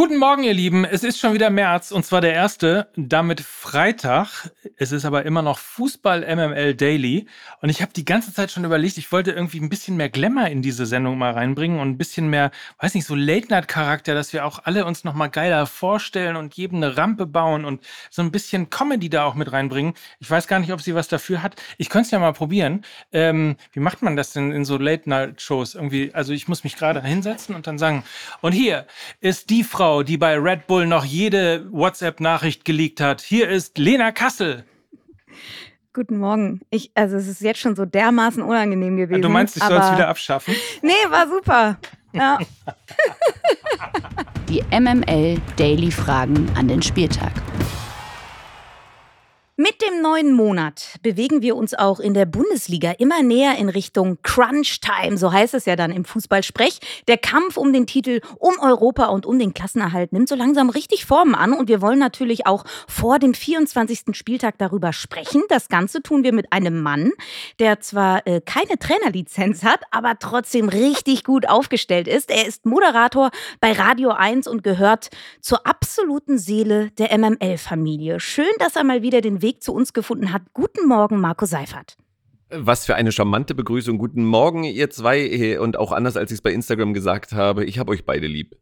Guten Morgen, ihr Lieben. Es ist schon wieder März und zwar der erste, damit Freitag. Es ist aber immer noch Fußball MML Daily und ich habe die ganze Zeit schon überlegt, ich wollte irgendwie ein bisschen mehr Glamour in diese Sendung mal reinbringen und ein bisschen mehr, weiß nicht, so Late-Night-Charakter, dass wir auch alle uns noch mal geiler vorstellen und jedem eine Rampe bauen und so ein bisschen Comedy da auch mit reinbringen. Ich weiß gar nicht, ob sie was dafür hat. Ich könnte es ja mal probieren. Ähm, wie macht man das denn in so Late-Night-Shows? Irgendwie, also ich muss mich gerade hinsetzen und dann sagen, und hier ist die Frau, Frau, die bei Red Bull noch jede WhatsApp-Nachricht geleakt hat. Hier ist Lena Kassel. Guten Morgen. Ich, also es ist jetzt schon so dermaßen unangenehm gewesen. Du meinst, ich soll es wieder abschaffen? Nee, war super. Ja. Die MML Daily Fragen an den Spieltag. Mit dem neuen Monat bewegen wir uns auch in der Bundesliga immer näher in Richtung Crunch Time, so heißt es ja dann im Fußballsprech. Der Kampf um den Titel, um Europa und um den Klassenerhalt nimmt so langsam richtig Formen an und wir wollen natürlich auch vor dem 24. Spieltag darüber sprechen. Das Ganze tun wir mit einem Mann, der zwar äh, keine Trainerlizenz hat, aber trotzdem richtig gut aufgestellt ist. Er ist Moderator bei Radio 1 und gehört zur absoluten Seele der MML-Familie. Schön, dass er mal wieder den Weg Weg zu uns gefunden hat. Guten Morgen, Marco Seifert. Was für eine charmante Begrüßung. Guten Morgen, ihr zwei. Und auch anders, als ich es bei Instagram gesagt habe, ich habe euch beide lieb.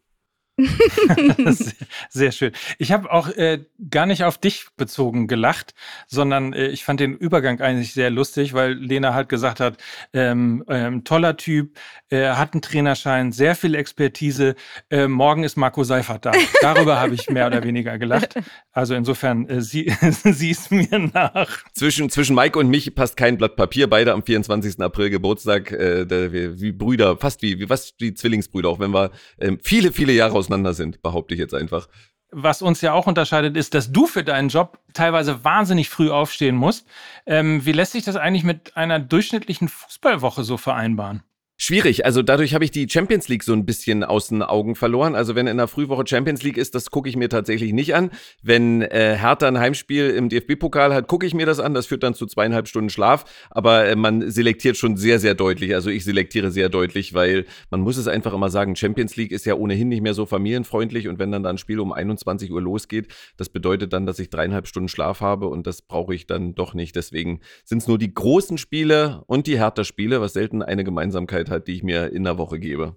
Sehr schön. Ich habe auch äh, gar nicht auf dich bezogen gelacht, sondern äh, ich fand den Übergang eigentlich sehr lustig, weil Lena halt gesagt hat, ähm, ähm, toller Typ, äh, hat einen Trainerschein, sehr viel Expertise. Äh, morgen ist Marco Seifert da. Darüber habe ich mehr oder weniger gelacht. Also insofern, äh, sie, siehst mir nach. Zwischen, zwischen Mike und mich passt kein Blatt Papier. Beide am 24. April Geburtstag, äh, der, wie, Brüder, fast wie, wie was wie Zwillingsbrüder, auch wenn wir ähm, viele, viele Jahre aus auseinander sind, behaupte ich jetzt einfach. Was uns ja auch unterscheidet, ist, dass du für deinen Job teilweise wahnsinnig früh aufstehen musst. Ähm, wie lässt sich das eigentlich mit einer durchschnittlichen Fußballwoche so vereinbaren? Schwierig. Also dadurch habe ich die Champions League so ein bisschen aus den Augen verloren. Also wenn in der Frühwoche Champions League ist, das gucke ich mir tatsächlich nicht an. Wenn äh, Hertha ein Heimspiel im DFB-Pokal hat, gucke ich mir das an. Das führt dann zu zweieinhalb Stunden Schlaf. Aber äh, man selektiert schon sehr, sehr deutlich. Also ich selektiere sehr deutlich, weil man muss es einfach immer sagen, Champions League ist ja ohnehin nicht mehr so familienfreundlich. Und wenn dann da ein Spiel um 21 Uhr losgeht, das bedeutet dann, dass ich dreieinhalb Stunden Schlaf habe. Und das brauche ich dann doch nicht. Deswegen sind es nur die großen Spiele und die Hertha-Spiele, was selten eine Gemeinsamkeit hat, die ich mir in der Woche gebe.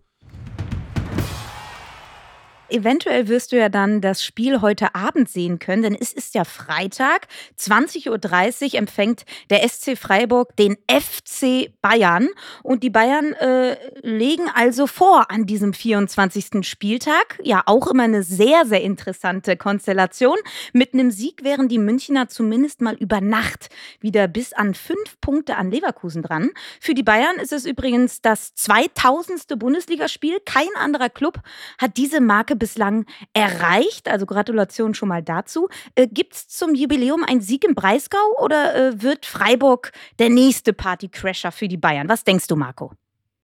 Eventuell wirst du ja dann das Spiel heute Abend sehen können, denn es ist ja Freitag. 20.30 Uhr empfängt der SC Freiburg den FC Bayern. Und die Bayern äh, legen also vor an diesem 24. Spieltag. Ja, auch immer eine sehr, sehr interessante Konstellation. Mit einem Sieg wären die Münchner zumindest mal über Nacht wieder bis an fünf Punkte an Leverkusen dran. Für die Bayern ist es übrigens das 2000. Bundesligaspiel. Kein anderer Club hat diese Marke bislang erreicht. Also Gratulation schon mal dazu. Äh, Gibt es zum Jubiläum einen Sieg im Breisgau oder äh, wird Freiburg der nächste Partycrasher für die Bayern? Was denkst du, Marco?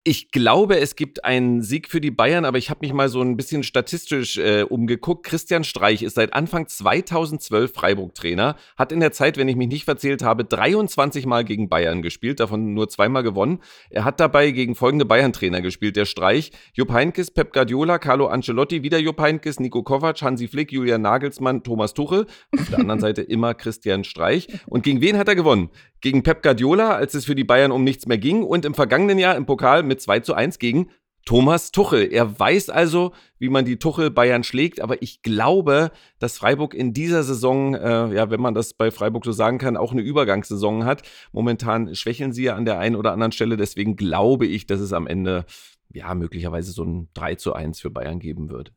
Ich glaube, es gibt einen Sieg für die Bayern, aber ich habe mich mal so ein bisschen statistisch äh, umgeguckt. Christian Streich ist seit Anfang 2012 Freiburg-Trainer, hat in der Zeit, wenn ich mich nicht verzählt habe, 23 Mal gegen Bayern gespielt, davon nur zweimal gewonnen. Er hat dabei gegen folgende Bayern-Trainer gespielt, der Streich, Jupp Heynckes, Pep Guardiola, Carlo Ancelotti, wieder Jupp Heynckes, Nico Kovac, Hansi Flick, Julian Nagelsmann, Thomas Tuchel. Auf der anderen Seite immer Christian Streich. Und gegen wen hat er gewonnen? Gegen Pep Guardiola, als es für die Bayern um nichts mehr ging und im vergangenen Jahr im Pokal mit 2 zu 1 gegen Thomas Tuchel. Er weiß also, wie man die Tuchel Bayern schlägt, aber ich glaube, dass Freiburg in dieser Saison, äh, ja, wenn man das bei Freiburg so sagen kann, auch eine Übergangssaison hat. Momentan schwächeln sie ja an der einen oder anderen Stelle, deswegen glaube ich, dass es am Ende ja möglicherweise so ein 3 zu 1 für Bayern geben wird.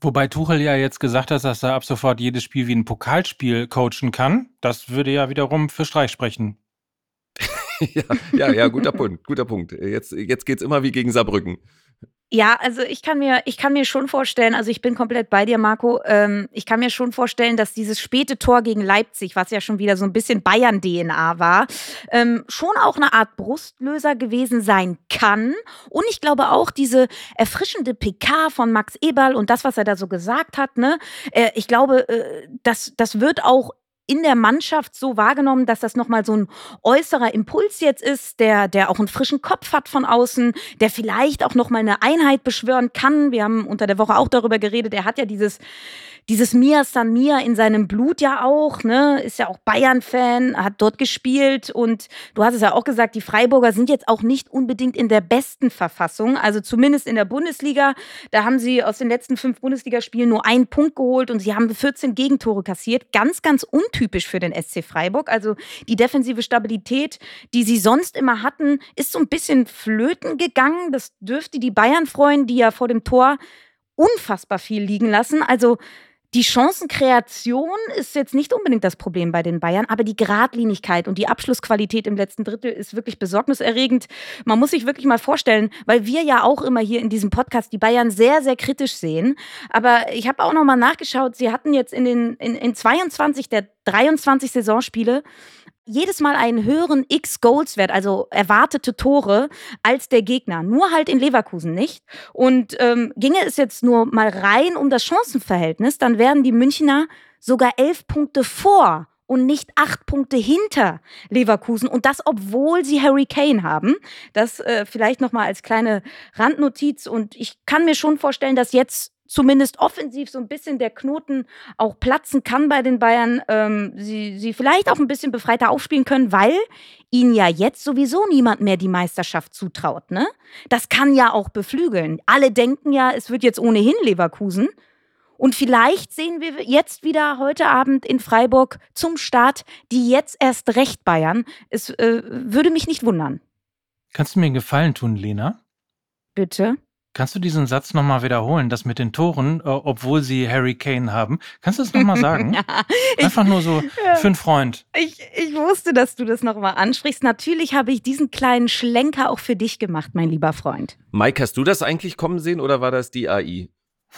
Wobei Tuchel ja jetzt gesagt hat, dass er ab sofort jedes Spiel wie ein Pokalspiel coachen kann. Das würde ja wiederum für Streich sprechen. ja, ja, ja, guter Punkt, guter Punkt. Jetzt, jetzt geht es immer wie gegen Saarbrücken. Ja, also ich kann mir, ich kann mir schon vorstellen, also ich bin komplett bei dir, Marco. Ähm, ich kann mir schon vorstellen, dass dieses späte Tor gegen Leipzig, was ja schon wieder so ein bisschen Bayern-DNA war, ähm, schon auch eine Art Brustlöser gewesen sein kann. Und ich glaube auch diese erfrischende PK von Max Eberl und das, was er da so gesagt hat, ne, äh, ich glaube, äh, das, das wird auch in der Mannschaft so wahrgenommen, dass das nochmal so ein äußerer Impuls jetzt ist, der, der auch einen frischen Kopf hat von außen, der vielleicht auch nochmal eine Einheit beschwören kann. Wir haben unter der Woche auch darüber geredet, er hat ja dieses dieses Mia San Mia in seinem Blut ja auch, ne? Ist ja auch Bayern-Fan, hat dort gespielt und du hast es ja auch gesagt, die Freiburger sind jetzt auch nicht unbedingt in der besten Verfassung, also zumindest in der Bundesliga. Da haben sie aus den letzten fünf Bundesligaspielen nur einen Punkt geholt und sie haben 14 Gegentore kassiert. Ganz, ganz untypisch für den SC Freiburg. Also die defensive Stabilität, die sie sonst immer hatten, ist so ein bisschen flöten gegangen. Das dürfte die Bayern freuen, die ja vor dem Tor unfassbar viel liegen lassen. Also die Chancenkreation ist jetzt nicht unbedingt das Problem bei den Bayern, aber die Gradlinigkeit und die Abschlussqualität im letzten Drittel ist wirklich besorgniserregend. Man muss sich wirklich mal vorstellen, weil wir ja auch immer hier in diesem Podcast die Bayern sehr, sehr kritisch sehen. Aber ich habe auch noch mal nachgeschaut, sie hatten jetzt in den in, in 22 der 23 Saisonspiele jedes Mal einen höheren X-Goals-Wert, also erwartete Tore, als der Gegner. Nur halt in Leverkusen nicht. Und ähm, ginge es jetzt nur mal rein um das Chancenverhältnis, dann wären die Münchner sogar elf Punkte vor und nicht acht Punkte hinter Leverkusen und das, obwohl sie Harry Kane haben. Das äh, vielleicht noch mal als kleine Randnotiz und ich kann mir schon vorstellen, dass jetzt zumindest offensiv so ein bisschen der Knoten auch platzen kann bei den Bayern, ähm, sie, sie vielleicht auch ein bisschen befreiter aufspielen können, weil ihnen ja jetzt sowieso niemand mehr die Meisterschaft zutraut. Ne? Das kann ja auch beflügeln. Alle denken ja, es wird jetzt ohnehin Leverkusen. Und vielleicht sehen wir jetzt wieder heute Abend in Freiburg zum Start die jetzt erst recht Bayern. Es äh, würde mich nicht wundern. Kannst du mir einen Gefallen tun, Lena? Bitte. Kannst du diesen Satz nochmal wiederholen, das mit den Toren, äh, obwohl sie Harry Kane haben? Kannst du das nochmal sagen? ja, Einfach nur so ja, für einen Freund. Ich, ich wusste, dass du das nochmal ansprichst. Natürlich habe ich diesen kleinen Schlenker auch für dich gemacht, mein lieber Freund. Mike, hast du das eigentlich kommen sehen oder war das die AI?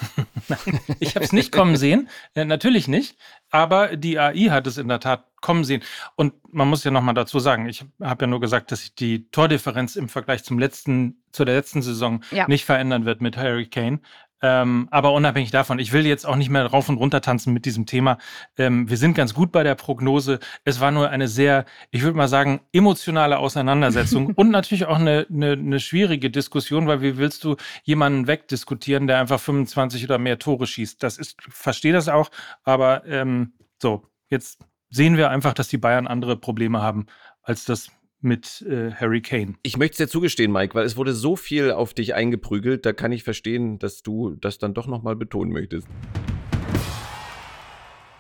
ich habe es nicht kommen sehen, äh, natürlich nicht, aber die AI hat es in der Tat kommen sehen. Und man muss ja nochmal dazu sagen, ich habe ja nur gesagt, dass sich die Tordifferenz im Vergleich zum letzten, zu der letzten Saison ja. nicht verändern wird mit Harry Kane. Ähm, aber unabhängig davon, ich will jetzt auch nicht mehr rauf und runter tanzen mit diesem Thema. Ähm, wir sind ganz gut bei der Prognose. Es war nur eine sehr, ich würde mal sagen, emotionale Auseinandersetzung und natürlich auch eine, eine, eine, schwierige Diskussion, weil wie willst du jemanden wegdiskutieren, der einfach 25 oder mehr Tore schießt? Das ist, verstehe das auch, aber ähm, so, jetzt sehen wir einfach, dass die Bayern andere Probleme haben als das mit äh, Harry Kane. Ich möchte es dir zugestehen, Mike, weil es wurde so viel auf dich eingeprügelt, da kann ich verstehen, dass du das dann doch nochmal betonen möchtest.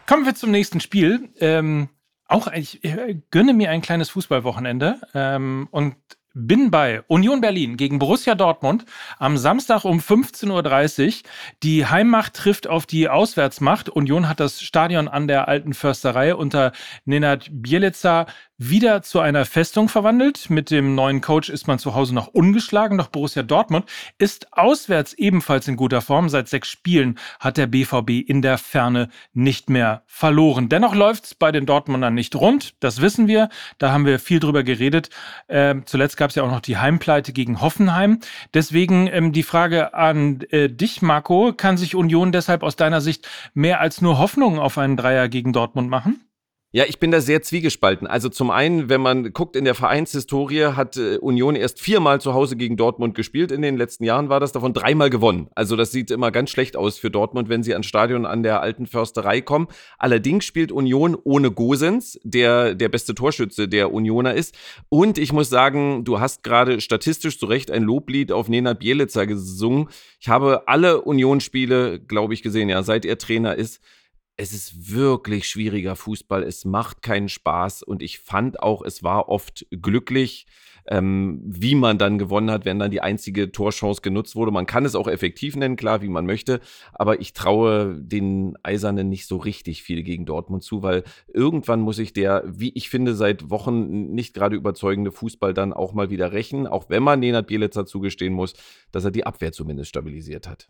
Kommen wir zum nächsten Spiel. Ähm, auch ich äh, gönne mir ein kleines Fußballwochenende ähm, und bin bei Union Berlin gegen Borussia Dortmund am Samstag um 15.30 Uhr. Die Heimmacht trifft auf die Auswärtsmacht. Union hat das Stadion an der alten Försterei unter Nenad Bielica wieder zu einer Festung verwandelt. Mit dem neuen Coach ist man zu Hause noch ungeschlagen, doch Borussia Dortmund ist auswärts ebenfalls in guter Form. Seit sechs Spielen hat der BVB in der Ferne nicht mehr verloren. Dennoch läuft es bei den Dortmundern nicht rund, das wissen wir. Da haben wir viel drüber geredet. Äh, zuletzt gab es ja auch noch die Heimpleite gegen Hoffenheim. Deswegen ähm, die Frage an äh, dich, Marco. Kann sich Union deshalb aus deiner Sicht mehr als nur Hoffnung auf einen Dreier gegen Dortmund machen? Ja, ich bin da sehr zwiegespalten. Also zum einen, wenn man guckt in der Vereinshistorie, hat äh, Union erst viermal zu Hause gegen Dortmund gespielt. In den letzten Jahren war das davon dreimal gewonnen. Also das sieht immer ganz schlecht aus für Dortmund, wenn sie ans Stadion an der alten Försterei kommen. Allerdings spielt Union ohne Gosens, der der beste Torschütze der Unioner ist. Und ich muss sagen, du hast gerade statistisch zu Recht ein Loblied auf Nena Bielica gesungen. Ich habe alle Unionsspiele, glaube ich, gesehen, ja, seit er Trainer ist es ist wirklich schwieriger Fußball. Es macht keinen Spaß und ich fand auch, es war oft glücklich, ähm, wie man dann gewonnen hat, wenn dann die einzige Torchance genutzt wurde. Man kann es auch effektiv nennen, klar, wie man möchte, aber ich traue den Eisernen nicht so richtig viel gegen Dortmund zu, weil irgendwann muss ich der, wie ich finde, seit Wochen nicht gerade überzeugende Fußball dann auch mal wieder rächen, auch wenn man Nenad Bielitzer zugestehen muss, dass er die Abwehr zumindest stabilisiert hat.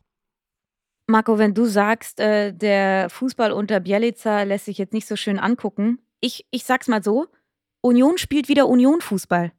Marco, wenn du sagst, äh, der Fußball unter Bielica lässt sich jetzt nicht so schön angucken, ich, ich sag's mal so: Union spielt wieder Union-Fußball.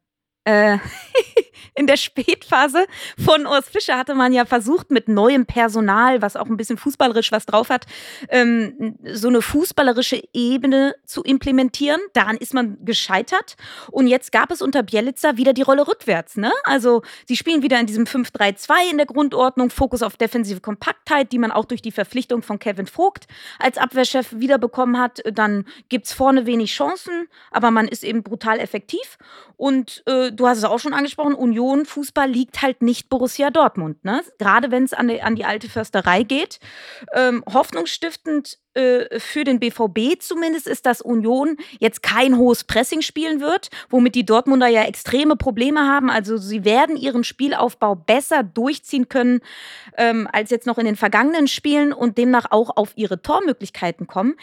Äh, in der Spätphase von Urs Fischer hatte man ja versucht, mit neuem Personal, was auch ein bisschen fußballerisch was drauf hat, ähm, so eine fußballerische Ebene zu implementieren. Daran ist man gescheitert. Und jetzt gab es unter Bielitzer wieder die Rolle rückwärts. Ne? Also sie spielen wieder in diesem 5-3-2 in der Grundordnung, Fokus auf defensive Kompaktheit, die man auch durch die Verpflichtung von Kevin Vogt als Abwehrchef wiederbekommen hat. Dann gibt es vorne wenig Chancen, aber man ist eben brutal effektiv. Und äh, du hast es auch schon angesprochen, Union Fußball liegt halt nicht Borussia Dortmund. Ne? Gerade wenn es an, an die alte Försterei geht. Ähm, hoffnungsstiftend äh, für den BVB zumindest ist, dass Union jetzt kein hohes Pressing spielen wird, womit die Dortmunder ja extreme Probleme haben. Also sie werden ihren Spielaufbau besser durchziehen können ähm, als jetzt noch in den vergangenen Spielen und demnach auch auf ihre Tormöglichkeiten kommen.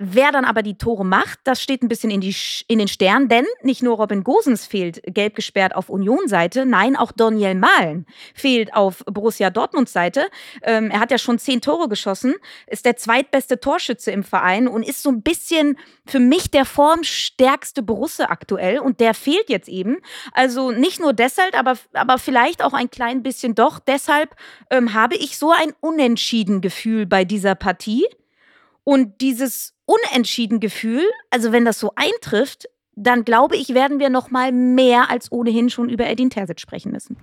Wer dann aber die Tore macht, das steht ein bisschen in, die, in den Sternen, denn nicht nur Robin Gosens fehlt gelb gesperrt auf Union-Seite, nein, auch Daniel Mahlen fehlt auf Borussia Dortmund-Seite. Ähm, er hat ja schon zehn Tore geschossen, ist der zweitbeste Torschütze im Verein und ist so ein bisschen für mich der formstärkste Borusse aktuell und der fehlt jetzt eben. Also nicht nur deshalb, aber, aber vielleicht auch ein klein bisschen doch. Deshalb ähm, habe ich so ein unentschieden Gefühl bei dieser Partie. Und dieses unentschieden Gefühl, also wenn das so eintrifft, dann glaube ich, werden wir noch mal mehr als ohnehin schon über Edin Terzic sprechen müssen.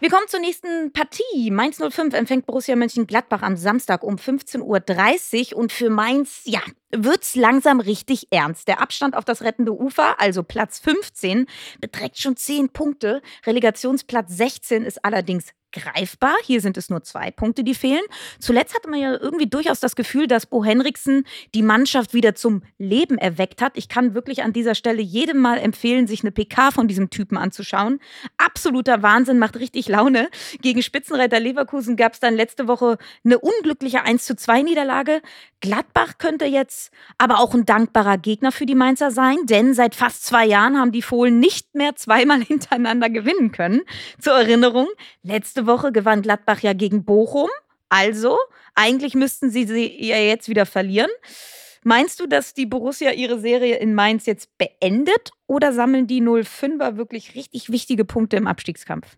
Wir kommen zur nächsten Partie. Mainz 05 empfängt Borussia Mönchengladbach am Samstag um 15.30 Uhr. Und für Mainz, ja, wird's langsam richtig ernst. Der Abstand auf das rettende Ufer, also Platz 15, beträgt schon 10 Punkte. Relegationsplatz 16 ist allerdings greifbar. Hier sind es nur zwei Punkte, die fehlen. Zuletzt hatte man ja irgendwie durchaus das Gefühl, dass Bo Henriksen die Mannschaft wieder zum Leben erweckt hat. Ich kann wirklich an dieser Stelle jedem mal empfehlen, sich eine PK von diesem Typen anzuschauen. Absoluter Wahnsinn, macht richtig Laune. Gegen Spitzenreiter Leverkusen gab es dann letzte Woche eine unglückliche 1 zu 2 Niederlage. Gladbach könnte jetzt aber auch ein dankbarer Gegner für die Mainzer sein, denn seit fast zwei Jahren haben die Fohlen nicht mehr zweimal hintereinander gewinnen können. Zur Erinnerung, letzte Woche gewann Gladbach ja gegen Bochum. Also, eigentlich müssten sie sie ja jetzt wieder verlieren. Meinst du, dass die Borussia ihre Serie in Mainz jetzt beendet oder sammeln die 05er wirklich richtig wichtige Punkte im Abstiegskampf?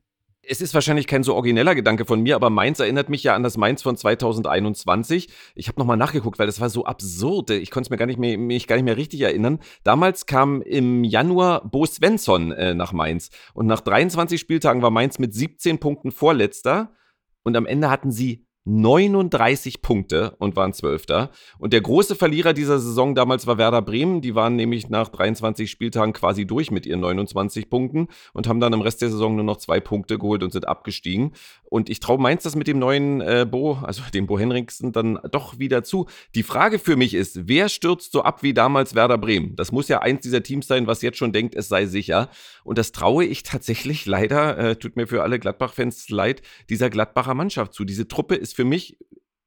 Es ist wahrscheinlich kein so origineller Gedanke von mir, aber Mainz erinnert mich ja an das Mainz von 2021. Ich habe nochmal nachgeguckt, weil das war so absurd. Ich konnte es mir gar nicht mehr, gar nicht mehr richtig erinnern. Damals kam im Januar Bo Svensson äh, nach Mainz und nach 23 Spieltagen war Mainz mit 17 Punkten Vorletzter und am Ende hatten sie 39 Punkte und waren Zwölfter. Und der große Verlierer dieser Saison damals war Werder Bremen. Die waren nämlich nach 23 Spieltagen quasi durch mit ihren 29 Punkten und haben dann im Rest der Saison nur noch zwei Punkte geholt und sind abgestiegen. Und ich traue Mainz das mit dem neuen äh, Bo, also dem Bo Henriksen, dann doch wieder zu. Die Frage für mich ist, wer stürzt so ab wie damals Werder Bremen? Das muss ja eins dieser Teams sein, was jetzt schon denkt, es sei sicher. Und das traue ich tatsächlich leider, äh, tut mir für alle Gladbach-Fans leid, dieser Gladbacher Mannschaft zu. Diese Truppe ist für mich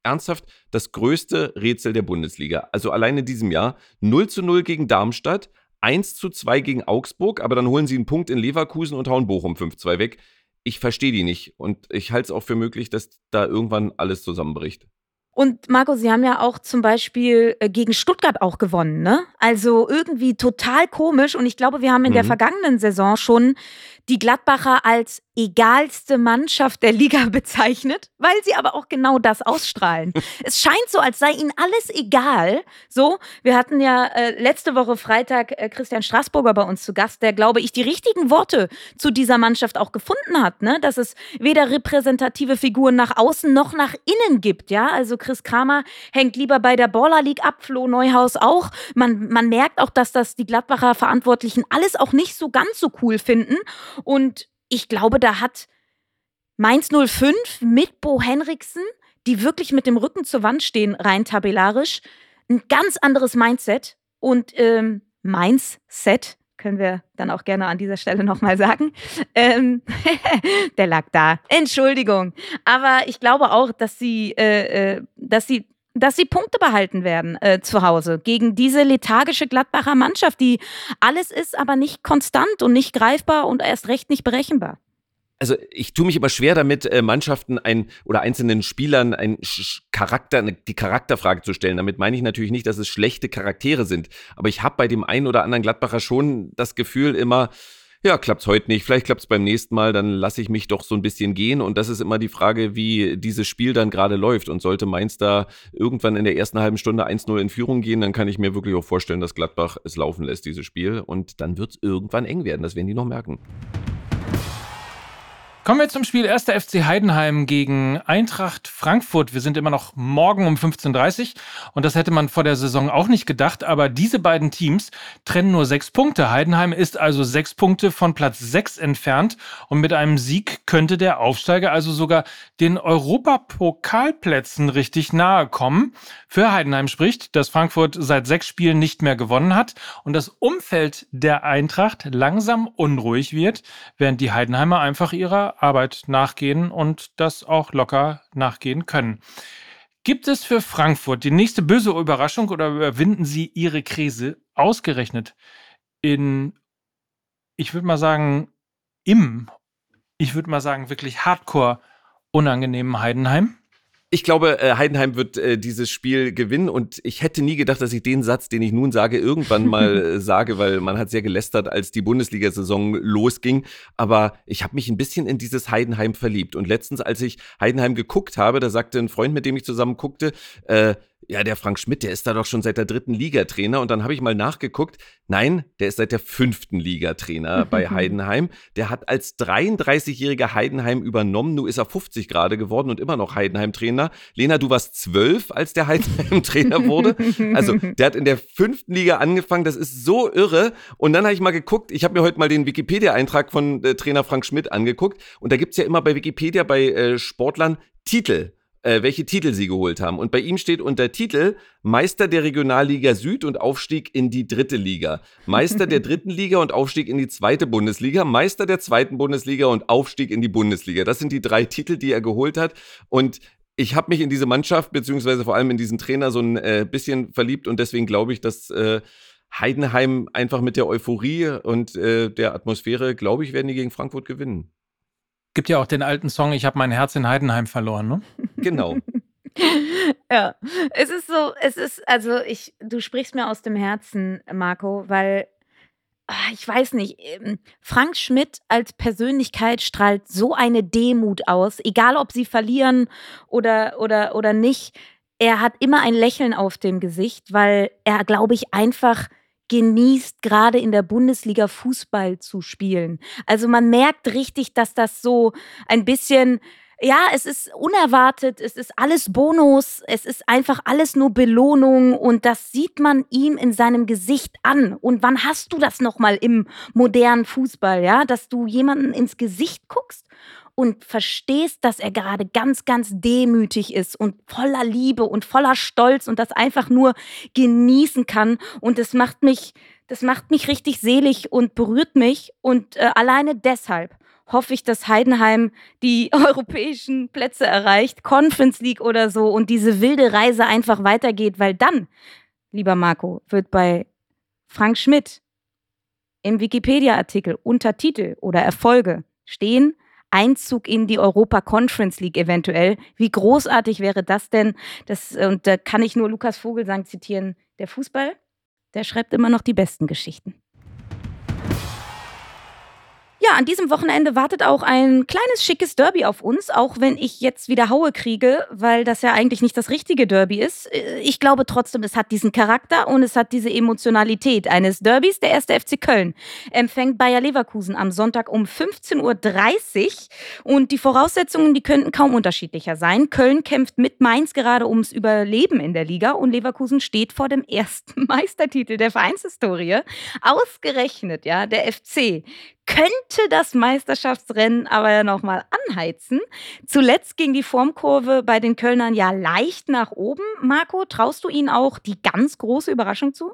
ernsthaft das größte Rätsel der Bundesliga. Also allein in diesem Jahr 0 zu 0 gegen Darmstadt, 1 zu 2 gegen Augsburg, aber dann holen sie einen Punkt in Leverkusen und hauen Bochum 5-2 weg ich verstehe die nicht. Und ich halte es auch für möglich, dass da irgendwann alles zusammenbricht. Und Marco, Sie haben ja auch zum Beispiel äh, gegen Stuttgart auch gewonnen, ne? Also irgendwie total komisch. Und ich glaube, wir haben in mhm. der vergangenen Saison schon die Gladbacher als egalste Mannschaft der Liga bezeichnet, weil sie aber auch genau das ausstrahlen. es scheint so, als sei ihnen alles egal. So, wir hatten ja äh, letzte Woche Freitag äh, Christian Straßburger bei uns zu Gast, der, glaube ich, die richtigen Worte zu dieser Mannschaft auch gefunden hat, ne? Dass es weder repräsentative Figuren nach außen noch nach innen gibt, ja? Also Chris Kramer hängt lieber bei der Baller League ab, Flo Neuhaus auch. Man, man merkt auch, dass das die Gladbacher Verantwortlichen alles auch nicht so ganz so cool finden. Und ich glaube, da hat Mainz 05 mit Bo Henriksen, die wirklich mit dem Rücken zur Wand stehen, rein tabellarisch, ein ganz anderes Mindset. Und ähm, Mainz Set können wir dann auch gerne an dieser Stelle nochmal sagen. Ähm, der lag da. Entschuldigung. Aber ich glaube auch, dass sie, äh, äh, dass sie dass sie Punkte behalten werden äh, zu Hause gegen diese lethargische Gladbacher Mannschaft, die alles ist, aber nicht konstant und nicht greifbar und erst recht nicht berechenbar. Also ich tue mich immer schwer damit, äh, Mannschaften ein oder einzelnen Spielern ein Charakter, die Charakterfrage zu stellen. Damit meine ich natürlich nicht, dass es schlechte Charaktere sind. Aber ich habe bei dem einen oder anderen Gladbacher schon das Gefühl immer, ja, klappt's heute nicht, vielleicht klappt's beim nächsten Mal, dann lasse ich mich doch so ein bisschen gehen. Und das ist immer die Frage, wie dieses Spiel dann gerade läuft. Und sollte Mainz da irgendwann in der ersten halben Stunde 1-0 in Führung gehen, dann kann ich mir wirklich auch vorstellen, dass Gladbach es laufen lässt, dieses Spiel. Und dann wird's irgendwann eng werden. Das werden die noch merken. Kommen wir zum Spiel 1. FC Heidenheim gegen Eintracht Frankfurt. Wir sind immer noch morgen um 15.30 Uhr und das hätte man vor der Saison auch nicht gedacht, aber diese beiden Teams trennen nur sechs Punkte. Heidenheim ist also sechs Punkte von Platz sechs entfernt und mit einem Sieg könnte der Aufsteiger also sogar den Europapokalplätzen richtig nahe kommen. Für Heidenheim spricht, dass Frankfurt seit sechs Spielen nicht mehr gewonnen hat und das Umfeld der Eintracht langsam unruhig wird, während die Heidenheimer einfach ihrer Arbeit nachgehen und das auch locker nachgehen können. Gibt es für Frankfurt die nächste böse Überraschung oder überwinden sie ihre Krise ausgerechnet in, ich würde mal sagen, im, ich würde mal sagen, wirklich hardcore unangenehmen Heidenheim? Ich glaube, äh, Heidenheim wird äh, dieses Spiel gewinnen und ich hätte nie gedacht, dass ich den Satz, den ich nun sage, irgendwann mal äh, sage, weil man hat sehr gelästert, als die Bundesliga-Saison losging. Aber ich habe mich ein bisschen in dieses Heidenheim verliebt. Und letztens, als ich Heidenheim geguckt habe, da sagte ein Freund, mit dem ich zusammen guckte, äh, ja, der Frank Schmidt, der ist da doch schon seit der dritten Liga Trainer. Und dann habe ich mal nachgeguckt. Nein, der ist seit der fünften Liga Trainer bei Heidenheim. Der hat als 33-jähriger Heidenheim übernommen. Nun ist er 50 gerade geworden und immer noch Heidenheim Trainer. Lena, du warst zwölf, als der Heidenheim Trainer wurde. Also, der hat in der fünften Liga angefangen. Das ist so irre. Und dann habe ich mal geguckt. Ich habe mir heute mal den Wikipedia-Eintrag von äh, Trainer Frank Schmidt angeguckt. Und da gibt's ja immer bei Wikipedia bei äh, Sportlern Titel äh, welche Titel sie geholt haben. Und bei ihm steht unter Titel Meister der Regionalliga Süd und Aufstieg in die dritte Liga, Meister der dritten Liga und Aufstieg in die zweite Bundesliga, Meister der zweiten Bundesliga und Aufstieg in die Bundesliga. Das sind die drei Titel, die er geholt hat. Und ich habe mich in diese Mannschaft, beziehungsweise vor allem in diesen Trainer so ein äh, bisschen verliebt und deswegen glaube ich, dass äh, Heidenheim einfach mit der Euphorie und äh, der Atmosphäre, glaube ich, werden die gegen Frankfurt gewinnen. Gibt ja auch den alten Song, ich habe mein Herz in Heidenheim verloren, ne? Genau. ja, es ist so, es ist, also ich, du sprichst mir aus dem Herzen, Marco, weil ah, ich weiß nicht, ähm, Frank Schmidt als Persönlichkeit strahlt so eine Demut aus, egal ob sie verlieren oder, oder, oder nicht. Er hat immer ein Lächeln auf dem Gesicht, weil er, glaube ich, einfach genießt, gerade in der Bundesliga Fußball zu spielen. Also man merkt richtig, dass das so ein bisschen ja, es ist unerwartet, es ist alles Bonus, es ist einfach alles nur Belohnung und das sieht man ihm in seinem Gesicht an. Und wann hast du das nochmal im modernen Fußball, ja, dass du jemanden ins Gesicht guckst und verstehst, dass er gerade ganz, ganz demütig ist und voller Liebe und voller Stolz und das einfach nur genießen kann. Und das macht mich, das macht mich richtig selig und berührt mich. Und äh, alleine deshalb hoffe ich, dass Heidenheim die europäischen Plätze erreicht, Conference League oder so und diese wilde Reise einfach weitergeht, weil dann, lieber Marco, wird bei Frank Schmidt im Wikipedia-Artikel unter Titel oder Erfolge stehen, Einzug in die Europa Conference League eventuell. Wie großartig wäre das denn? Das, und da kann ich nur Lukas Vogelsang zitieren. Der Fußball, der schreibt immer noch die besten Geschichten. An diesem Wochenende wartet auch ein kleines schickes Derby auf uns, auch wenn ich jetzt wieder Haue kriege, weil das ja eigentlich nicht das richtige Derby ist. Äh, ich glaube trotzdem, es hat diesen Charakter und es hat diese Emotionalität eines Derbys. Der erste FC Köln empfängt Bayer Leverkusen am Sonntag um 15.30 Uhr und die Voraussetzungen, die könnten kaum unterschiedlicher sein. Köln kämpft mit Mainz gerade ums Überleben in der Liga und Leverkusen steht vor dem ersten Meistertitel der Vereinshistorie. Ausgerechnet, ja, der FC könnte das Meisterschaftsrennen aber ja nochmal anheizen. Zuletzt ging die Formkurve bei den Kölnern ja leicht nach oben. Marco, traust du ihnen auch die ganz große Überraschung zu?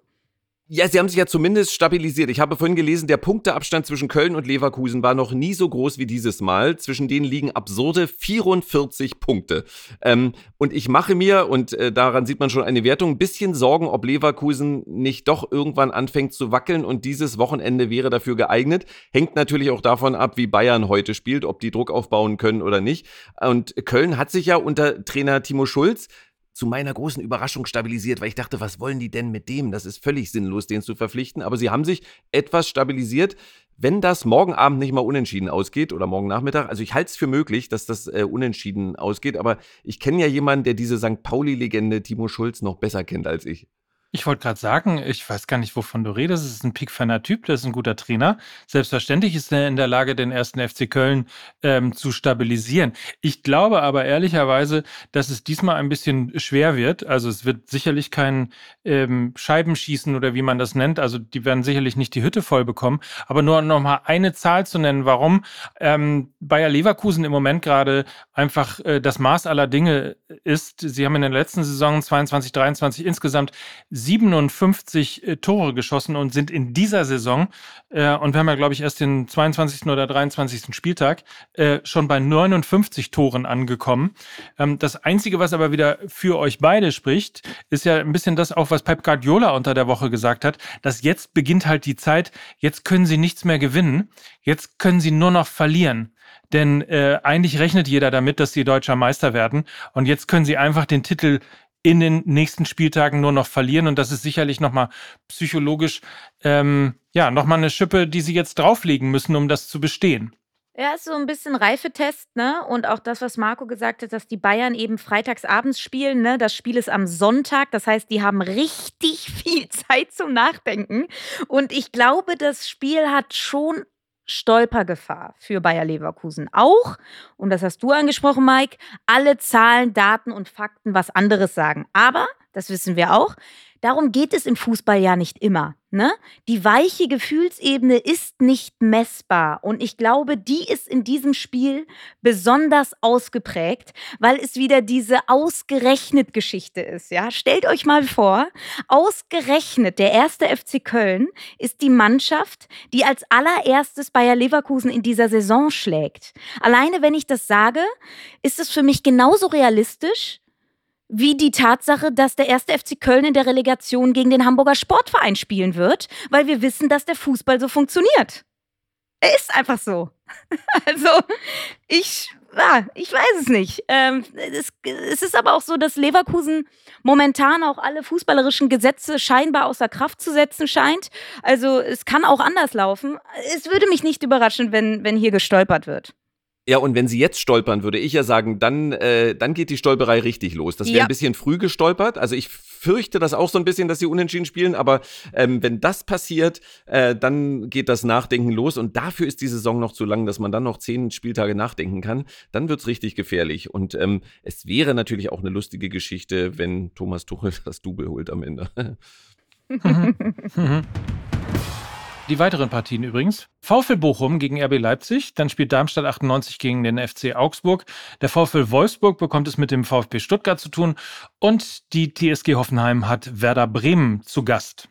Ja, sie haben sich ja zumindest stabilisiert. Ich habe vorhin gelesen, der Punkteabstand zwischen Köln und Leverkusen war noch nie so groß wie dieses Mal. Zwischen denen liegen absurde 44 Punkte. Ähm, und ich mache mir, und äh, daran sieht man schon eine Wertung, ein bisschen Sorgen, ob Leverkusen nicht doch irgendwann anfängt zu wackeln. Und dieses Wochenende wäre dafür geeignet. Hängt natürlich auch davon ab, wie Bayern heute spielt, ob die Druck aufbauen können oder nicht. Und Köln hat sich ja unter Trainer Timo Schulz zu meiner großen Überraschung stabilisiert, weil ich dachte, was wollen die denn mit dem? Das ist völlig sinnlos, den zu verpflichten. Aber sie haben sich etwas stabilisiert. Wenn das morgen Abend nicht mal unentschieden ausgeht oder morgen Nachmittag, also ich halte es für möglich, dass das äh, unentschieden ausgeht, aber ich kenne ja jemanden, der diese St. Pauli-Legende Timo Schulz noch besser kennt als ich. Ich wollte gerade sagen, ich weiß gar nicht, wovon du redest. Es ist ein piekfeiner Typ, der ist ein guter Trainer. Selbstverständlich ist er in der Lage, den ersten FC Köln ähm, zu stabilisieren. Ich glaube aber ehrlicherweise, dass es diesmal ein bisschen schwer wird. Also es wird sicherlich kein ähm, Scheibenschießen oder wie man das nennt. Also die werden sicherlich nicht die Hütte voll bekommen. Aber nur noch mal eine Zahl zu nennen, warum ähm, Bayer Leverkusen im Moment gerade einfach äh, das Maß aller Dinge ist. Sie haben in der letzten Saison 22, 23 insgesamt 57 äh, Tore geschossen und sind in dieser Saison, äh, und wir haben ja, glaube ich, erst den 22. oder 23. Spieltag, äh, schon bei 59 Toren angekommen. Ähm, das Einzige, was aber wieder für euch beide spricht, ist ja ein bisschen das auch, was Pep Guardiola unter der Woche gesagt hat, dass jetzt beginnt halt die Zeit, jetzt können sie nichts mehr gewinnen, jetzt können sie nur noch verlieren. Denn äh, eigentlich rechnet jeder damit, dass sie deutscher Meister werden. Und jetzt können sie einfach den Titel in den nächsten Spieltagen nur noch verlieren. Und das ist sicherlich nochmal psychologisch, ähm, ja, nochmal eine Schippe, die sie jetzt drauflegen müssen, um das zu bestehen. Ja, ist so ein bisschen Reifetest, ne? Und auch das, was Marco gesagt hat, dass die Bayern eben freitags abends spielen, ne? Das Spiel ist am Sonntag, das heißt, die haben richtig viel Zeit zum Nachdenken. Und ich glaube, das Spiel hat schon Stolpergefahr für Bayer Leverkusen. Auch, und das hast du angesprochen, Mike, alle Zahlen, Daten und Fakten was anderes sagen. Aber, das wissen wir auch, Darum geht es im Fußball ja nicht immer. Ne? Die weiche Gefühlsebene ist nicht messbar und ich glaube, die ist in diesem Spiel besonders ausgeprägt, weil es wieder diese ausgerechnet Geschichte ist. Ja, stellt euch mal vor, ausgerechnet der erste FC Köln ist die Mannschaft, die als allererstes Bayer Leverkusen in dieser Saison schlägt. Alleine, wenn ich das sage, ist es für mich genauso realistisch wie die Tatsache, dass der erste FC Köln in der Relegation gegen den Hamburger Sportverein spielen wird, weil wir wissen, dass der Fußball so funktioniert. Er ist einfach so. Also, ich, ja, ich weiß es nicht. Ähm, es, es ist aber auch so, dass Leverkusen momentan auch alle fußballerischen Gesetze scheinbar außer Kraft zu setzen scheint. Also, es kann auch anders laufen. Es würde mich nicht überraschen, wenn, wenn hier gestolpert wird. Ja, und wenn sie jetzt stolpern, würde ich ja sagen, dann, äh, dann geht die Stolperei richtig los. Das wäre ja. ein bisschen früh gestolpert. Also ich fürchte das auch so ein bisschen, dass sie unentschieden spielen, aber ähm, wenn das passiert, äh, dann geht das Nachdenken los und dafür ist die Saison noch zu lang, dass man dann noch zehn Spieltage nachdenken kann. Dann wird's richtig gefährlich. Und ähm, es wäre natürlich auch eine lustige Geschichte, wenn Thomas Tuchel das Double holt am Ende. Die weiteren Partien übrigens. VfL Bochum gegen RB Leipzig, dann spielt Darmstadt 98 gegen den FC Augsburg. Der VfL Wolfsburg bekommt es mit dem VfB Stuttgart zu tun und die TSG Hoffenheim hat Werder Bremen zu Gast.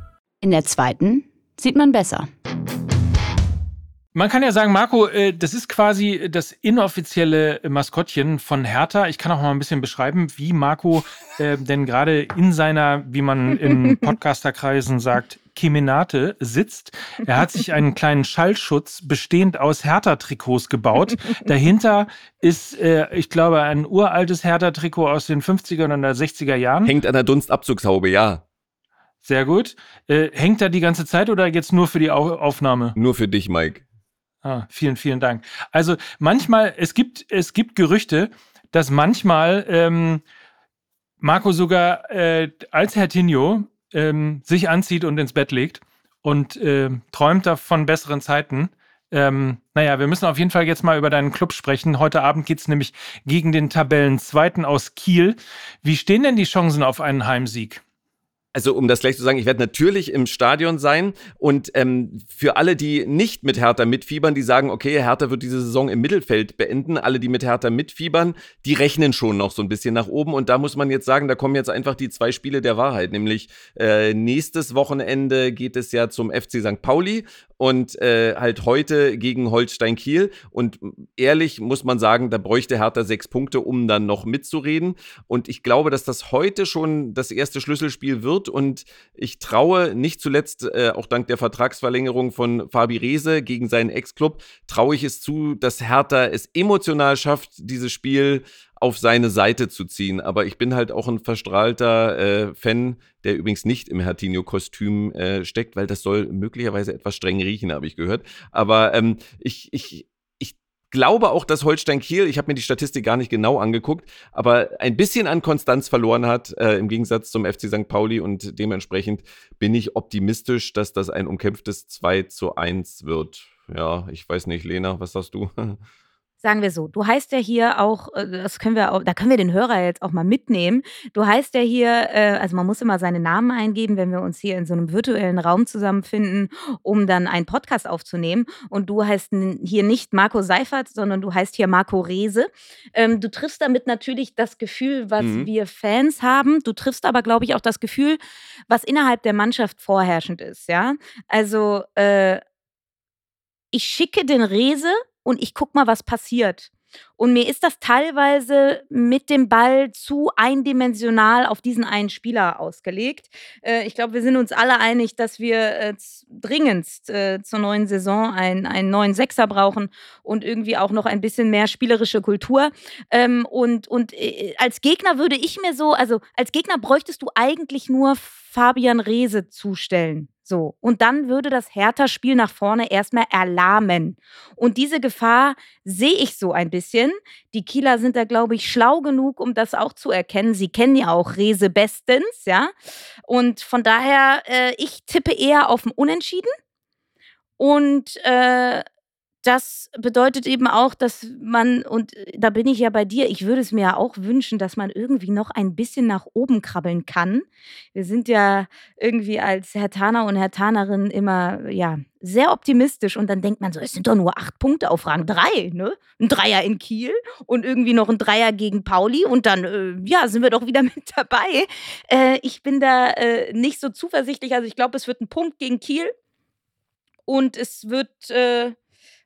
In der zweiten sieht man besser. Man kann ja sagen, Marco, äh, das ist quasi das inoffizielle Maskottchen von Hertha. Ich kann auch mal ein bisschen beschreiben, wie Marco äh, denn gerade in seiner, wie man in Podcasterkreisen sagt, Kemenate sitzt. Er hat sich einen kleinen Schallschutz bestehend aus Hertha-Trikots gebaut. Dahinter ist, äh, ich glaube, ein uraltes Hertha-Trikot aus den 50er oder 60er Jahren. Hängt an der Dunstabzugshaube, ja. Sehr gut. Äh, hängt da die ganze Zeit oder jetzt nur für die Au Aufnahme? Nur für dich, Mike. Ah, vielen, vielen Dank. Also manchmal, es gibt, es gibt Gerüchte, dass manchmal ähm, Marco sogar äh, als Herr Tinio ähm, sich anzieht und ins Bett legt und äh, träumt von besseren Zeiten. Ähm, naja, wir müssen auf jeden Fall jetzt mal über deinen Club sprechen. Heute Abend geht es nämlich gegen den Tabellenzweiten aus Kiel. Wie stehen denn die Chancen auf einen Heimsieg? Also um das gleich zu sagen, ich werde natürlich im Stadion sein. Und ähm, für alle, die nicht mit Hertha mitfiebern, die sagen, okay, Hertha wird diese Saison im Mittelfeld beenden, alle, die mit Hertha mitfiebern, die rechnen schon noch so ein bisschen nach oben. Und da muss man jetzt sagen, da kommen jetzt einfach die zwei Spiele der Wahrheit, nämlich äh, nächstes Wochenende geht es ja zum FC St. Pauli und äh, halt heute gegen Holstein Kiel. Und ehrlich muss man sagen, da bräuchte Hertha sechs Punkte, um dann noch mitzureden. Und ich glaube, dass das heute schon das erste Schlüsselspiel wird. Und ich traue nicht zuletzt, äh, auch dank der Vertragsverlängerung von Fabi Rehse gegen seinen Ex-Club, traue ich es zu, dass Hertha es emotional schafft, dieses Spiel auf seine Seite zu ziehen. Aber ich bin halt auch ein verstrahlter äh, Fan, der übrigens nicht im Hertinho-Kostüm äh, steckt, weil das soll möglicherweise etwas streng riechen, habe ich gehört. Aber ähm, ich, ich, ich glaube auch, dass Holstein Kiel, ich habe mir die Statistik gar nicht genau angeguckt, aber ein bisschen an Konstanz verloren hat, äh, im Gegensatz zum FC St. Pauli. Und dementsprechend bin ich optimistisch, dass das ein umkämpftes 2 zu 1 wird. Ja, ich weiß nicht, Lena, was sagst du? Sagen wir so, du heißt ja hier auch, äh, das können wir auch, da können wir den Hörer jetzt auch mal mitnehmen. Du heißt ja hier, äh, also man muss immer seine Namen eingeben, wenn wir uns hier in so einem virtuellen Raum zusammenfinden, um dann einen Podcast aufzunehmen. Und du heißt hier nicht Marco Seifert, sondern du heißt hier Marco Rehse. Ähm, du triffst damit natürlich das Gefühl, was mhm. wir Fans haben. Du triffst aber, glaube ich, auch das Gefühl, was innerhalb der Mannschaft vorherrschend ist. Ja, also äh, ich schicke den Rese und ich guck mal, was passiert. Und mir ist das teilweise mit dem Ball zu eindimensional auf diesen einen Spieler ausgelegt. Äh, ich glaube, wir sind uns alle einig, dass wir äh, dringendst äh, zur neuen Saison einen, einen neuen Sechser brauchen und irgendwie auch noch ein bisschen mehr spielerische Kultur. Ähm, und und als Gegner würde ich mir so, also als Gegner bräuchtest du eigentlich nur Fabian Rehse zustellen. So. Und dann würde das Hertha-Spiel nach vorne erstmal erlahmen. Und diese Gefahr sehe ich so ein bisschen. Die Kieler sind da, glaube ich, schlau genug, um das auch zu erkennen. Sie kennen ja auch Rese bestens, ja. Und von daher, äh, ich tippe eher auf ein Unentschieden. Und äh, das bedeutet eben auch, dass man, und äh, da bin ich ja bei dir, ich würde es mir ja auch wünschen, dass man irgendwie noch ein bisschen nach oben krabbeln kann. Wir sind ja irgendwie als Herr Taner und Herr Tanerin immer, ja, sehr optimistisch und dann denkt man so, es sind doch nur acht Punkte auf Rang drei, ne? Ein Dreier in Kiel und irgendwie noch ein Dreier gegen Pauli und dann, äh, ja, sind wir doch wieder mit dabei. Äh, ich bin da äh, nicht so zuversichtlich, also ich glaube, es wird ein Punkt gegen Kiel und es wird, äh,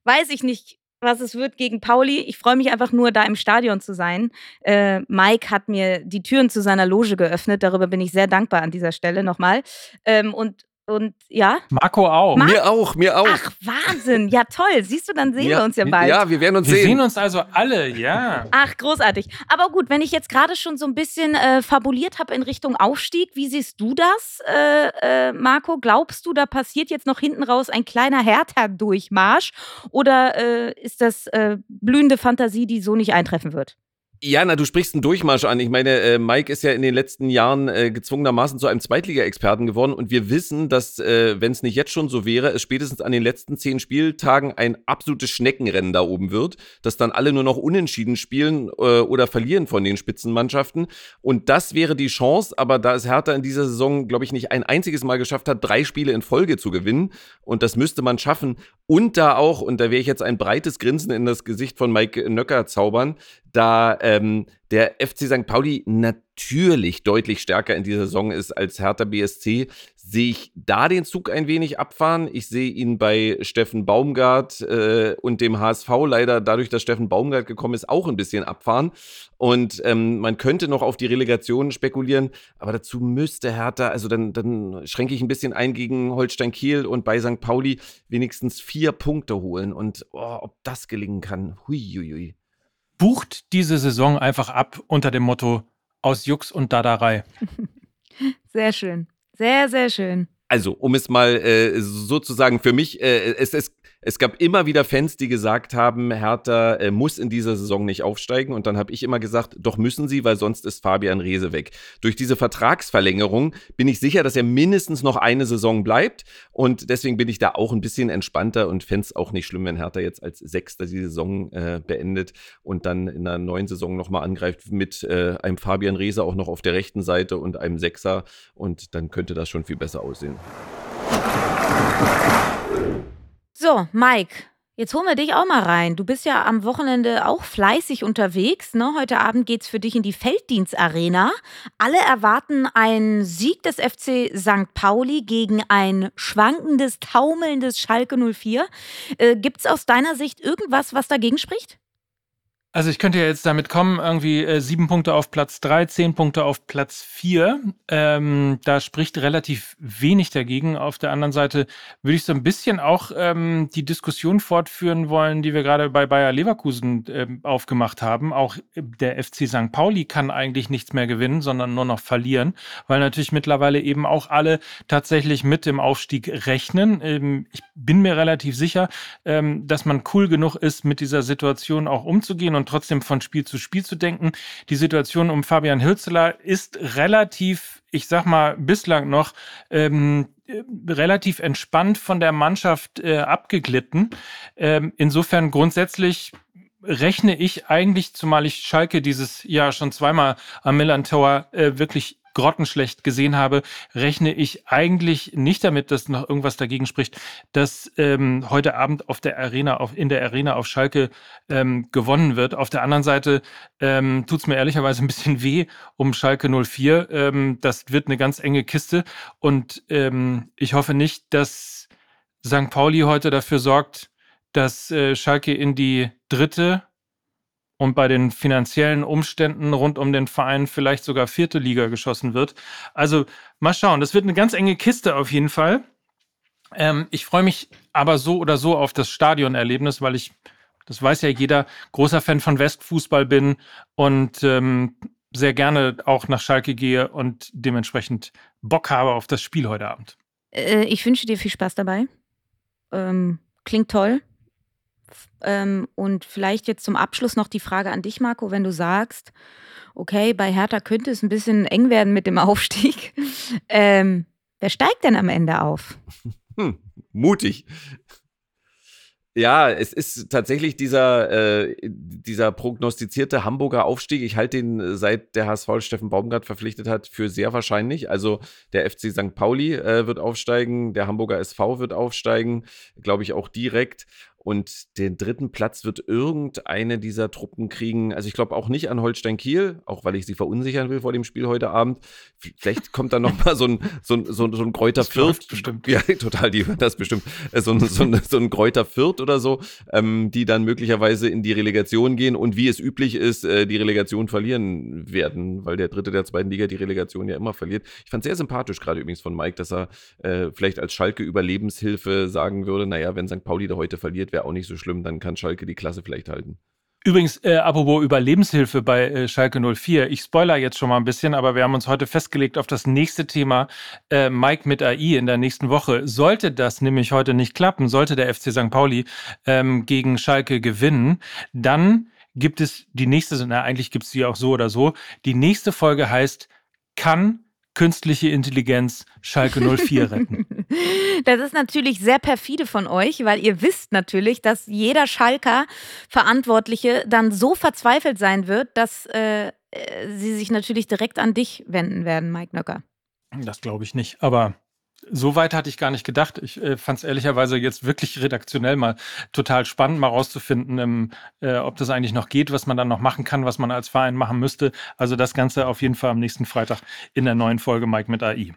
weiß ich nicht, was es wird gegen Pauli. Ich freue mich einfach nur, da im Stadion zu sein. Äh, Mike hat mir die Türen zu seiner Loge geöffnet. Darüber bin ich sehr dankbar an dieser Stelle nochmal. Ähm, und und ja. Marco auch. Mar mir auch, mir auch. Ach, Wahnsinn. Ja, toll. Siehst du, dann sehen ja. wir uns ja bald. Ja, wir werden uns wir sehen. Wir sehen uns also alle, ja. Ach, großartig. Aber gut, wenn ich jetzt gerade schon so ein bisschen äh, fabuliert habe in Richtung Aufstieg, wie siehst du das, äh, äh, Marco? Glaubst du, da passiert jetzt noch hinten raus ein kleiner Hertha-Durchmarsch? Oder äh, ist das äh, blühende Fantasie, die so nicht eintreffen wird? Ja, na, du sprichst einen Durchmarsch an. Ich meine, äh, Mike ist ja in den letzten Jahren äh, gezwungenermaßen zu einem Zweitliga-Experten geworden und wir wissen, dass, äh, wenn es nicht jetzt schon so wäre, es spätestens an den letzten zehn Spieltagen ein absolutes Schneckenrennen da oben wird, dass dann alle nur noch unentschieden spielen äh, oder verlieren von den Spitzenmannschaften. Und das wäre die Chance, aber da es Hertha in dieser Saison, glaube ich, nicht ein einziges Mal geschafft hat, drei Spiele in Folge zu gewinnen und das müsste man schaffen und da auch, und da wäre ich jetzt ein breites Grinsen in das Gesicht von Mike Nöcker zaubern, da ähm, der FC St. Pauli natürlich deutlich stärker in dieser Saison ist als Hertha BSC, sehe ich da den Zug ein wenig abfahren. Ich sehe ihn bei Steffen Baumgart äh, und dem HSV leider dadurch, dass Steffen Baumgart gekommen ist, auch ein bisschen abfahren. Und ähm, man könnte noch auf die Relegation spekulieren, aber dazu müsste Hertha, also dann, dann schränke ich ein bisschen ein gegen Holstein Kiel und bei St. Pauli wenigstens vier Punkte holen. Und oh, ob das gelingen kann, huiuiui bucht diese Saison einfach ab unter dem Motto aus Jux und Daderei. Sehr schön. Sehr, sehr schön. Also, um es mal äh, sozusagen für mich, äh, es, es es gab immer wieder Fans, die gesagt haben, Hertha äh, muss in dieser Saison nicht aufsteigen. Und dann habe ich immer gesagt, doch müssen sie, weil sonst ist Fabian Reese weg. Durch diese Vertragsverlängerung bin ich sicher, dass er mindestens noch eine Saison bleibt. Und deswegen bin ich da auch ein bisschen entspannter und fände es auch nicht schlimm, wenn Hertha jetzt als Sechster die Saison äh, beendet und dann in der neuen Saison nochmal angreift mit äh, einem Fabian Reese auch noch auf der rechten Seite und einem Sechser. Und dann könnte das schon viel besser aussehen. So, Mike, jetzt holen wir dich auch mal rein. Du bist ja am Wochenende auch fleißig unterwegs. Ne? Heute Abend geht es für dich in die Felddienstarena. Alle erwarten einen Sieg des FC St. Pauli gegen ein schwankendes, taumelndes Schalke 04. Äh, Gibt es aus deiner Sicht irgendwas, was dagegen spricht? Also ich könnte ja jetzt damit kommen, irgendwie äh, sieben Punkte auf Platz drei, zehn Punkte auf Platz vier. Ähm, da spricht relativ wenig dagegen. Auf der anderen Seite würde ich so ein bisschen auch ähm, die Diskussion fortführen wollen, die wir gerade bei Bayer Leverkusen äh, aufgemacht haben. Auch der FC St. Pauli kann eigentlich nichts mehr gewinnen, sondern nur noch verlieren, weil natürlich mittlerweile eben auch alle tatsächlich mit dem Aufstieg rechnen. Ähm, ich bin mir relativ sicher, ähm, dass man cool genug ist, mit dieser Situation auch umzugehen und und trotzdem von Spiel zu Spiel zu denken. Die Situation um Fabian Hürzeler ist relativ, ich sag mal, bislang noch ähm, relativ entspannt von der Mannschaft äh, abgeglitten. Ähm, insofern grundsätzlich rechne ich eigentlich, zumal ich Schalke dieses Jahr schon zweimal am Milan Tower äh, wirklich grottenschlecht gesehen habe, rechne ich eigentlich nicht damit, dass noch irgendwas dagegen spricht, dass ähm, heute Abend auf der Arena, auf, in der Arena auf Schalke ähm, gewonnen wird. Auf der anderen Seite ähm, tut es mir ehrlicherweise ein bisschen weh um Schalke 04. Ähm, das wird eine ganz enge Kiste und ähm, ich hoffe nicht, dass St. Pauli heute dafür sorgt, dass äh, Schalke in die dritte und bei den finanziellen Umständen rund um den Verein vielleicht sogar vierte Liga geschossen wird. Also mal schauen, das wird eine ganz enge Kiste auf jeden Fall. Ähm, ich freue mich aber so oder so auf das Stadionerlebnis, weil ich, das weiß ja jeder, großer Fan von Westfußball bin und ähm, sehr gerne auch nach Schalke gehe und dementsprechend Bock habe auf das Spiel heute Abend. Äh, ich wünsche dir viel Spaß dabei. Ähm, klingt toll. Ähm, und vielleicht jetzt zum Abschluss noch die Frage an dich, Marco, wenn du sagst, okay, bei Hertha könnte es ein bisschen eng werden mit dem Aufstieg. Ähm, wer steigt denn am Ende auf? Hm, mutig. Ja, es ist tatsächlich dieser, äh, dieser prognostizierte Hamburger Aufstieg. Ich halte den, äh, seit der HSV Steffen Baumgart verpflichtet hat, für sehr wahrscheinlich. Also der FC St. Pauli äh, wird aufsteigen, der Hamburger SV wird aufsteigen, glaube ich auch direkt. Und den dritten Platz wird irgendeine dieser Truppen kriegen. Also ich glaube auch nicht an Holstein Kiel, auch weil ich sie verunsichern will vor dem Spiel heute Abend. Vielleicht kommt da noch mal so ein, so ein, so ein, so ein Kräuter Fürth. Bestimmt. Ja, total, die das bestimmt. Äh, so ein, so ein, so ein Kräuter Fürth oder so, ähm, die dann möglicherweise in die Relegation gehen und wie es üblich ist, äh, die Relegation verlieren werden, weil der Dritte der zweiten Liga die Relegation ja immer verliert. Ich fand sehr sympathisch gerade übrigens von Mike, dass er äh, vielleicht als Schalke Überlebenshilfe sagen würde, naja, wenn St. Pauli da heute verliert, wäre auch nicht so schlimm, dann kann Schalke die Klasse vielleicht halten. Übrigens, äh, apropos Überlebenshilfe bei äh, Schalke 04. Ich spoiler jetzt schon mal ein bisschen, aber wir haben uns heute festgelegt auf das nächste Thema äh, Mike mit AI in der nächsten Woche. Sollte das nämlich heute nicht klappen, sollte der FC St. Pauli ähm, gegen Schalke gewinnen, dann gibt es die nächste, na eigentlich gibt es die auch so oder so. Die nächste Folge heißt, kann künstliche Intelligenz Schalke 04 retten. Das ist natürlich sehr perfide von euch, weil ihr wisst natürlich, dass jeder Schalker Verantwortliche dann so verzweifelt sein wird, dass äh, äh sie sich natürlich direkt an dich wenden werden, Mike Nöcker. Das glaube ich nicht, aber so weit hatte ich gar nicht gedacht. Ich äh, fand es ehrlicherweise jetzt wirklich redaktionell mal total spannend, mal rauszufinden, ähm, äh, ob das eigentlich noch geht, was man dann noch machen kann, was man als Verein machen müsste. Also das Ganze auf jeden Fall am nächsten Freitag in der neuen Folge Mike mit AI.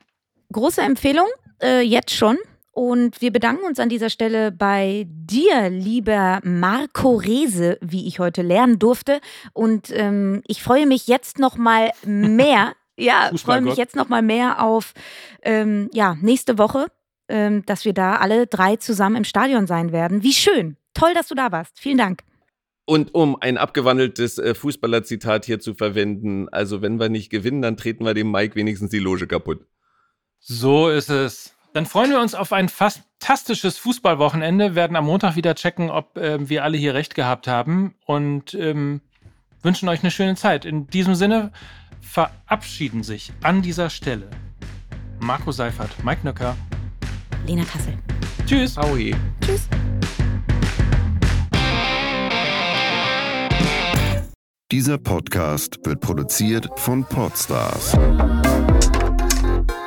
Große Empfehlung, äh, jetzt schon. Und wir bedanken uns an dieser Stelle bei dir, lieber Marco Rese, wie ich heute lernen durfte. Und ähm, ich freue mich jetzt noch mal mehr ja, freue mich jetzt noch mal mehr auf ähm, ja, nächste Woche, ähm, dass wir da alle drei zusammen im Stadion sein werden. Wie schön. Toll, dass du da warst. Vielen Dank. Und um ein abgewandeltes äh, Fußballer-Zitat hier zu verwenden, also wenn wir nicht gewinnen, dann treten wir dem Mike wenigstens die Loge kaputt. So ist es. Dann freuen wir uns auf ein fantastisches Fußballwochenende, werden am Montag wieder checken, ob äh, wir alle hier recht gehabt haben und ähm, wünschen euch eine schöne Zeit. In diesem Sinne verabschieden sich an dieser Stelle Marco Seifert, Mike Nöcker. Lena Kassel. Tschüss. Aui. Tschüss. Dieser Podcast wird produziert von Podstars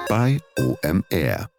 bei OMR.